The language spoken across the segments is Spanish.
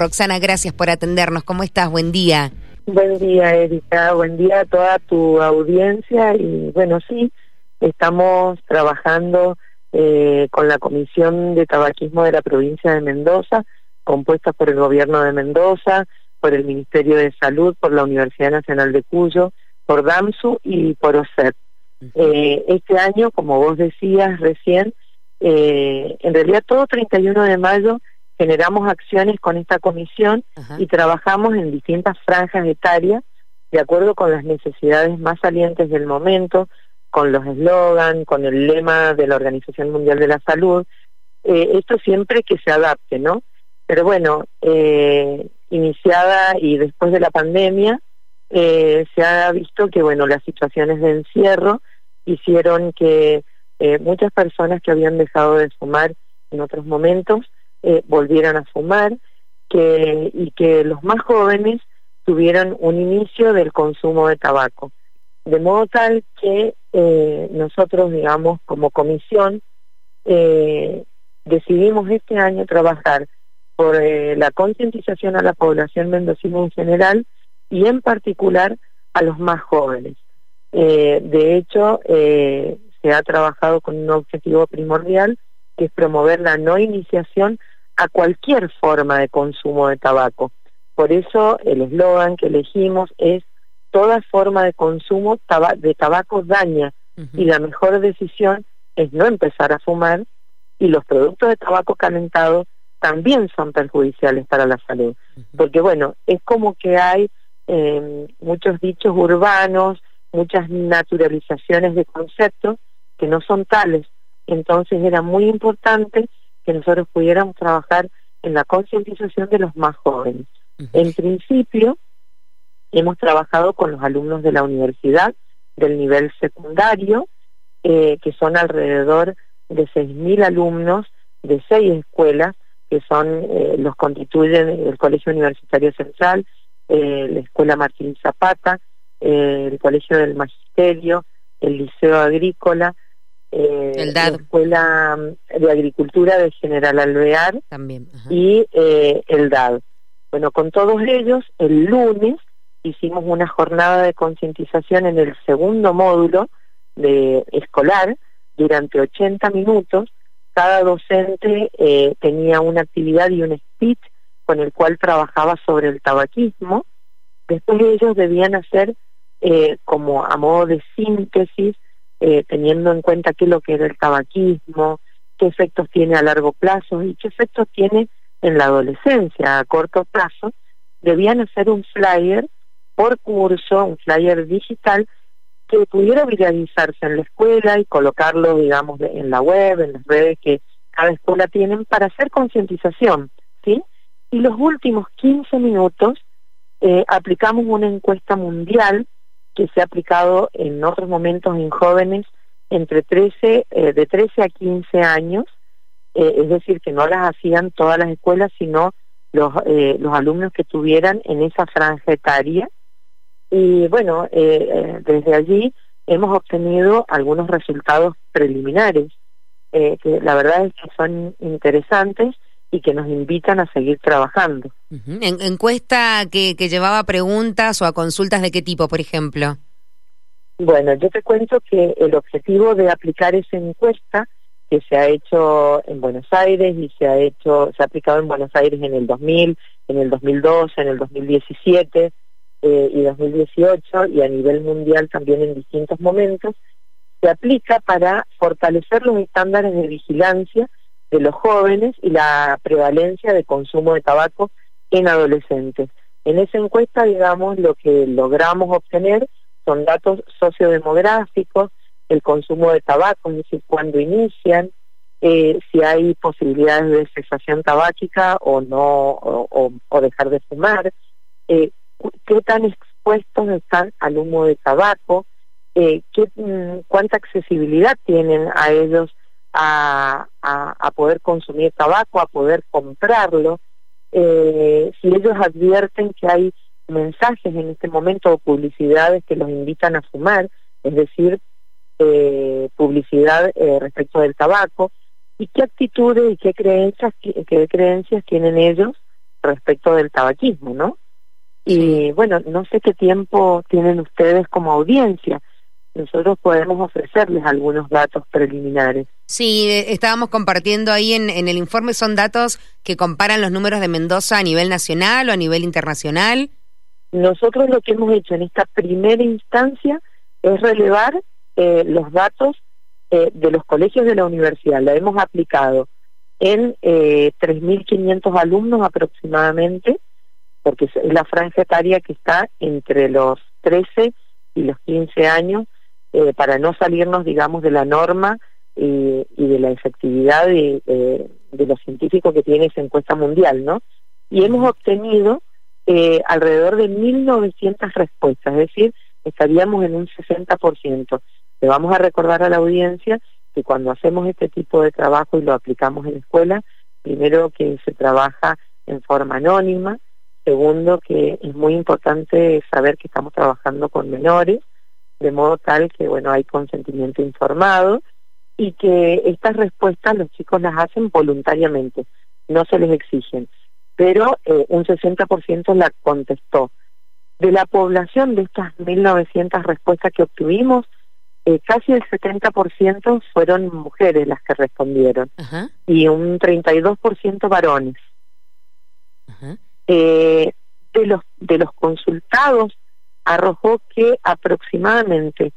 Roxana, gracias por atendernos. ¿Cómo estás? Buen día. Buen día, Erika. Buen día a toda tu audiencia. Y bueno, sí, estamos trabajando eh, con la Comisión de Tabaquismo de la provincia de Mendoza, compuesta por el Gobierno de Mendoza, por el Ministerio de Salud, por la Universidad Nacional de Cuyo, por DAMSU y por OSEP. Eh, este año, como vos decías recién, eh, en realidad todo 31 de mayo generamos acciones con esta comisión y trabajamos en distintas franjas etarias de acuerdo con las necesidades más salientes del momento, con los eslogans, con el lema de la Organización Mundial de la Salud. Eh, esto siempre que se adapte, ¿no? Pero bueno, eh, iniciada y después de la pandemia, eh, se ha visto que, bueno, las situaciones de encierro hicieron que muchas personas que habían dejado de fumar en otros momentos eh, volvieran a fumar que, y que los más jóvenes tuvieran un inicio del consumo de tabaco. De modo tal que eh, nosotros, digamos, como comisión, eh, decidimos este año trabajar por la concientización a la población mendocina en general y en particular a los más jóvenes. de hecho, se ha trabajado con un objetivo primordial que es promover la no iniciación a cualquier forma de consumo de tabaco. Por eso el eslogan que elegimos es toda forma de consumo de tabaco daña y la mejor decisión es no empezar a fumar y los productos de tabaco calentado también son perjudiciales para la salud. Porque bueno, es como que hay em, muchos dichos urbanos, muchas naturalizaciones de conceptos que no son tales. Entonces era muy importante que nosotros pudiéramos trabajar en la concientización de los más jóvenes. En principio, hemos trabajado con los alumnos de la universidad del nivel secundario, eh, que son alrededor de 6.000 alumnos de seis escuelas, que son eh, los constituyen el Colegio Universitario Central, eh, la Escuela Martín Zapata, el Colegio del Magisterio, el Liceo Agrícola, eh, la Escuela de Agricultura de General Alvear También, y eh, el DAD. Bueno, con todos ellos, el lunes hicimos una jornada de concientización en el segundo módulo de escolar durante 80 minutos. Cada docente eh, tenía una actividad y un speech con el cual trabajaba sobre el tabaquismo. Después ellos debían hacer eh, como a modo de síntesis eh, teniendo en cuenta qué es lo que era el tabaquismo, qué efectos tiene a largo plazo y qué efectos tiene en la adolescencia a corto plazo, debían hacer un flyer por curso, un flyer digital que pudiera viralizarse en la escuela y colocarlo, digamos, en la web, en las redes que cada escuela tienen para hacer concientización, ¿sí? Y los últimos 15 minutos eh, aplicamos una encuesta mundial que se ha aplicado en otros momentos en jóvenes entre 13, eh, de 13 a 15 años, eh, es decir, que no las hacían todas las escuelas, sino los, eh, los alumnos que tuvieran en esa franja etaria. Y bueno, desde allí hemos obtenido algunos resultados preliminares, que la verdad es que son interesantes y que nos invitan a seguir trabajando. ¿En, ¿Encuesta que, que llevaba preguntas o a consultas de qué tipo, por ejemplo? Bueno, yo te cuento que el objetivo de aplicar esa encuesta que se ha hecho en Buenos Aires y se ha hecho, se ha aplicado en Buenos Aires en el 2000, en el 2012, en el 2017 eh, y 2018 y a nivel mundial también en distintos momentos, se aplica para fortalecer los estándares de vigilancia de los jóvenes y la prevalencia de consumo de tabaco en adolescentes. En esa encuesta, digamos, lo que logramos obtener son datos sociodemográficos, el consumo de tabaco, es decir, cuándo inician, eh, si hay posibilidades de cesación tabáquica o no, o, dejar de fumar, eh, qué tan expuestos están al humo de tabaco, eh, qué, mm, cuánta accesibilidad tienen a ellos a, a, poder consumir tabaco, a poder comprarlo, eh, si ellos advierten que hay mensajes en este momento o publicidades que los invitan a fumar, es decir, eh, publicidad eh, respecto del tabaco, y qué actitudes y qué creencias, qué creencias tienen ellos respecto del tabaquismo, ¿no? Y bueno, no sé qué tiempo tienen ustedes como audiencia. Nosotros podemos ofrecerles algunos datos preliminares. Sí, estábamos compartiendo ahí en, en el informe, son datos que comparan los números de Mendoza a nivel nacional o a nivel internacional. Nosotros lo que hemos hecho en esta primera instancia es relevar eh, los datos eh, de los colegios de la universidad. La hemos aplicado en eh, 3.500 alumnos aproximadamente, porque es la franja etaria que está entre los 13 y los 15 años, eh, para no salirnos, digamos, de la norma y, y de la efectividad de, de los científicos que tiene esa encuesta mundial, ¿no? Y hemos obtenido eh, alrededor de 1.900 respuestas, es decir, estaríamos en un 60%. Le vamos a recordar a la audiencia que cuando hacemos este tipo de trabajo y lo aplicamos en la escuela, primero que se trabaja en forma anónima, segundo que es muy importante saber que estamos trabajando con menores, de modo tal que bueno hay consentimiento informado y que estas respuestas los chicos las hacen voluntariamente, no se les exigen, pero eh, un 60% la contestó. De la población de estas 1.900 respuestas que obtuvimos, eh, casi el 70% fueron mujeres las que respondieron y un 32% varones. Eh, de los de los consultados arrojó que aproximadamente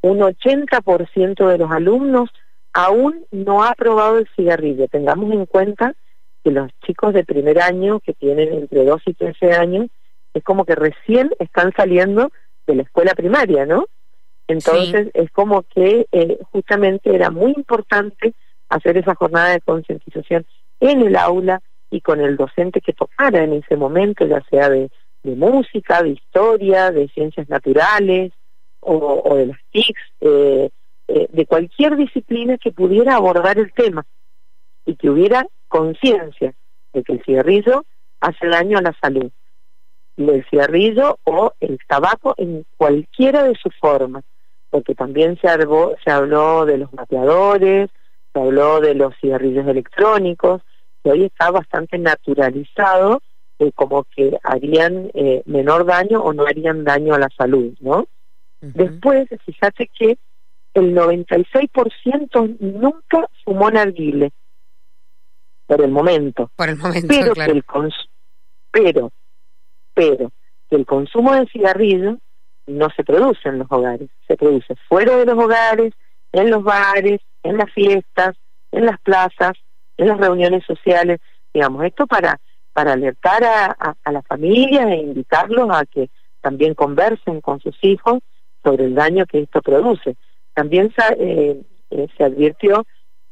un 80% de los alumnos aún no ha probado el cigarrillo. Tengamos en cuenta que los chicos de primer año, que tienen entre 2 y 13 años, es como que recién están saliendo de la escuela primaria, ¿no? Entonces es como que eh, justamente era muy importante hacer esa jornada de concientización en el aula y con el docente que tocara en ese momento, ya sea de, música, de historia, de ciencias naturales o, de las TICs, eh, eh, de cualquier disciplina que pudiera abordar el tema y que hubiera conciencia de que el cigarrillo hace daño a la salud el cigarrillo o el tabaco en cualquiera de sus formas, porque también se se habló de los mapeadores, se habló de los cigarrillos electrónicos, que hoy está bastante naturalizado eh, como que harían eh, menor daño o no harían daño a la salud, ¿no? Después, fíjate que el 96% nunca fumó narguile, por el momento. Por el momento, pero claro. el pero pero que el consumo de cigarrillos no se produce en los hogares, se produce fuera de los hogares, en los bares, en las fiestas, en las plazas, en las reuniones sociales, digamos, esto para, para alertar a, a, las familias e invitarlos a que también conversen con sus hijos sobre el daño que esto produce. También se, eh, eh, se advirtió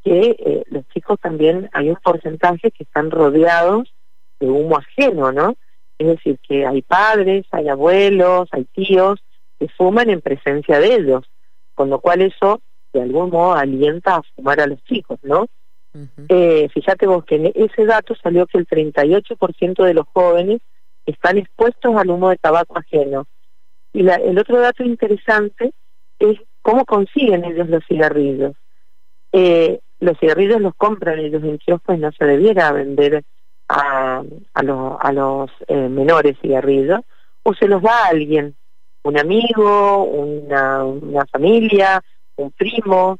que eh, los chicos también hay un porcentaje que están rodeados de humo ajeno, ¿no? Es decir, que hay padres, hay abuelos, hay tíos que fuman en presencia de ellos, con lo cual eso de algún modo alienta a fumar a los chicos, ¿no? Eh, fíjate vos que en ese dato salió que el 38% de los jóvenes están expuestos al humo de tabaco ajeno. Y el otro dato interesante es cómo consiguen ellos los cigarrillos. Eh, los cigarrillos los compran ellos en kioscos y no se debiera vender a, a, a los eh, menores cigarrillos o se los da a alguien, un amigo, una familia, un primo.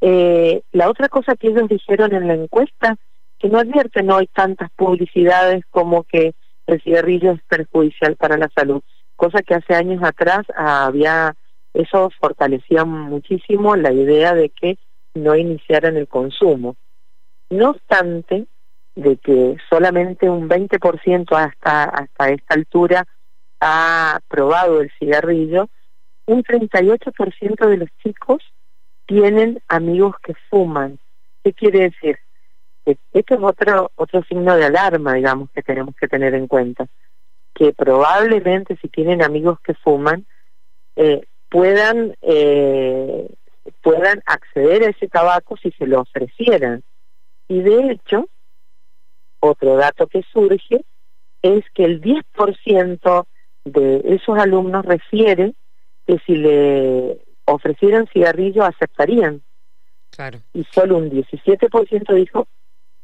Eh, la otra cosa que ellos dijeron en la encuesta, que no advierten hoy tantas publicidades como que el cigarrillo es perjudicial para la salud, cosa que hace años atrás había, eso fortalecía muchísimo la idea de que no iniciaran el consumo. No obstante, de que solamente un 20% hasta, hasta esta altura ha probado el cigarrillo, un 38% de los chicos tienen amigos que fuman. ¿Qué quiere decir? Que esto es otro, otro signo de alarma, digamos, que tenemos que tener en cuenta. Que probablemente si tienen amigos que fuman, eh, puedan, eh, puedan acceder a ese tabaco si se lo ofrecieran. Y de hecho, otro dato que surge es que el 10% de esos alumnos refiere que si le ofrecieran cigarrillo aceptarían. Claro. Y solo un 17% dijo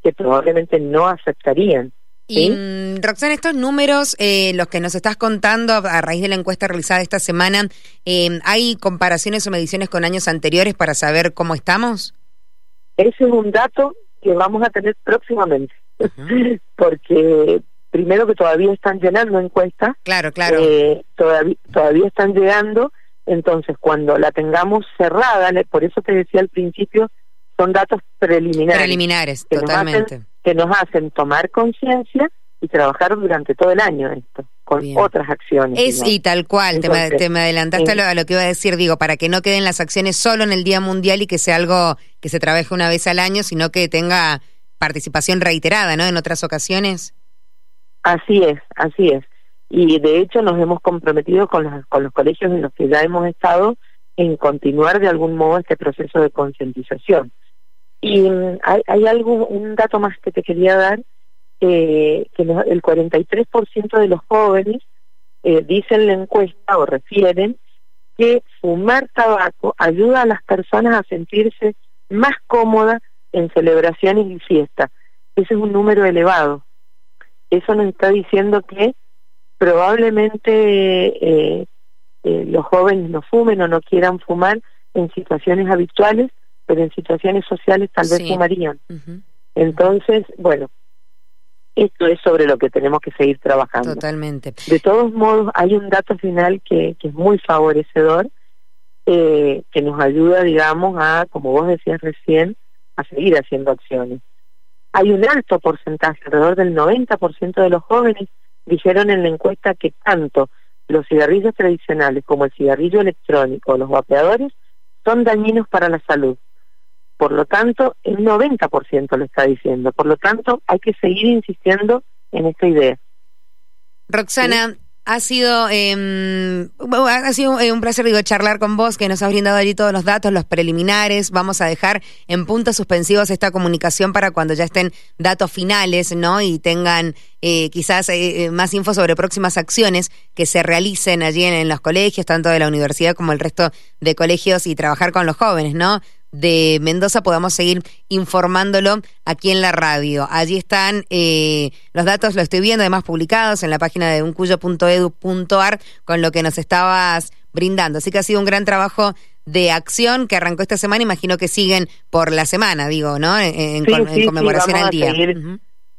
que probablemente no aceptarían. Y mm, Roxana, estos números, eh, los que nos estás contando a raíz de la encuesta realizada esta semana, eh, ¿hay comparaciones o mediciones con años anteriores para saber cómo estamos? Ese es un dato que vamos a tener próximamente, porque primero que todavía están llenando encuestas, claro, claro, eh, todavía, todavía están llegando, entonces cuando la tengamos cerrada, por eso te decía al principio, son datos preliminares. Preliminares, totalmente que nos hacen tomar conciencia y trabajar durante todo el año esto, con otras acciones. Es y tal cual, te, me, adelantaste a, lo, que iba a decir, digo, para que no queden las acciones solo en el Día Mundial y que sea algo que se trabaje una vez al año, sino que tenga participación reiterada, ¿no? En otras ocasiones. Así es, así es. Y de hecho nos hemos comprometido con los, con los colegios en los que ya hemos estado en continuar de algún modo este proceso de concientización. Y mm, hay, hay algo, un dato más que te quería dar, eh, que el 43% de los jóvenes eh, dicen la encuesta o refieren que fumar tabaco ayuda a las personas a sentirse más cómodas en celebraciones y fiestas. Ese es un número elevado. Eso nos está diciendo que probablemente eh, eh, los jóvenes no fumen o no quieran fumar en situaciones habituales pero en situaciones sociales tal vez fumarían. Entonces, bueno, esto es sobre lo que tenemos que seguir trabajando. Totalmente. De todos modos, hay un dato final que, que es muy favorecedor, eh, que nos ayuda, digamos, a, como vos decías recién, a seguir haciendo acciones. Hay un alto porcentaje, alrededor del 90% de los jóvenes dijeron en la encuesta que tanto los cigarrillos tradicionales como el cigarrillo electrónico o los vapeadores son dañinos para la salud. Por lo tanto, el 90% lo está diciendo. Por lo tanto, hay que seguir insistiendo en esta idea. Roxana, ha sido eh, ha sido eh, un placer digo charlar con vos que nos has brindado allí todos los datos los preliminares. Vamos a dejar en puntos suspensivos esta comunicación para cuando ya estén datos finales no y tengan eh, quizás eh, más info sobre próximas acciones que se realicen allí en, en, los colegios tanto de la universidad como el resto de colegios y trabajar con los jóvenes no de Mendoza podamos seguir informándolo aquí en la radio. Allí están eh, los datos, lo estoy viendo, además publicados en la página de uncuyo.edu.ar con lo que nos estabas brindando. Así que ha sido un gran trabajo de acción que arrancó esta semana, imagino que siguen por la semana, digo, ¿no? En, conmemoración al día.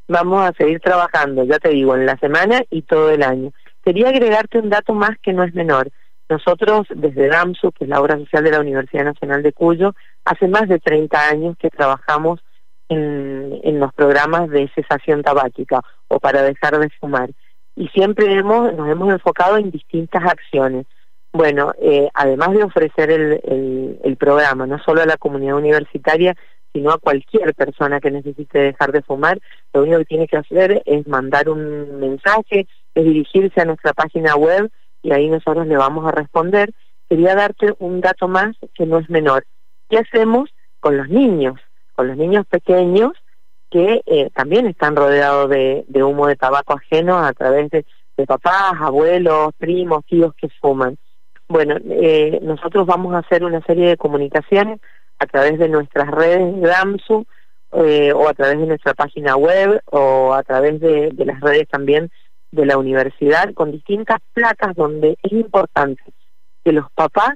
Vamos a seguir trabajando, ya te digo, en la semana y todo el año. Quería agregarte un dato más que no es menor. Nosotros, desde DAMSU, que es la obra social de la Universidad Nacional de Cuyo, hace más de 30 años que trabajamos en, los programas de cesación tabáquica o para dejar de fumar. Y siempre hemos, nos hemos enfocado en distintas acciones. Bueno, eh, además de ofrecer el programa, no solo a la comunidad universitaria, sino a cualquier persona que necesite dejar de fumar, lo único que tiene que hacer es mandar un mensaje, es dirigirse a nuestra página web y ahí nosotros le vamos a responder. Quería darte un dato más que no es menor. ¿Qué hacemos con los niños? Con los niños pequeños que eh, también están rodeados de, humo de tabaco ajeno a través de, papás, abuelos, primos, tíos que fuman. Bueno, eh, nosotros vamos a hacer una serie de comunicaciones a través de nuestras redes de DAMSU eh, o a través de nuestra página web o a través de las redes también de la universidad con distintas placas donde es importante que los papás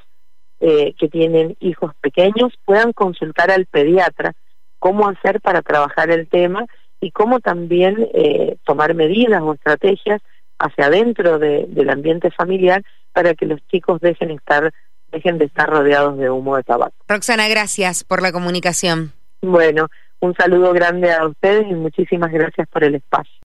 eh, que tienen hijos pequeños puedan consultar al pediatra cómo hacer para trabajar el tema y cómo también eh, tomar medidas o estrategias hacia adentro del ambiente familiar para que los chicos dejen estar dejen de estar rodeados de humo de tabaco. Roxana, gracias por la comunicación. Bueno, un saludo grande a ustedes y muchísimas gracias por el espacio.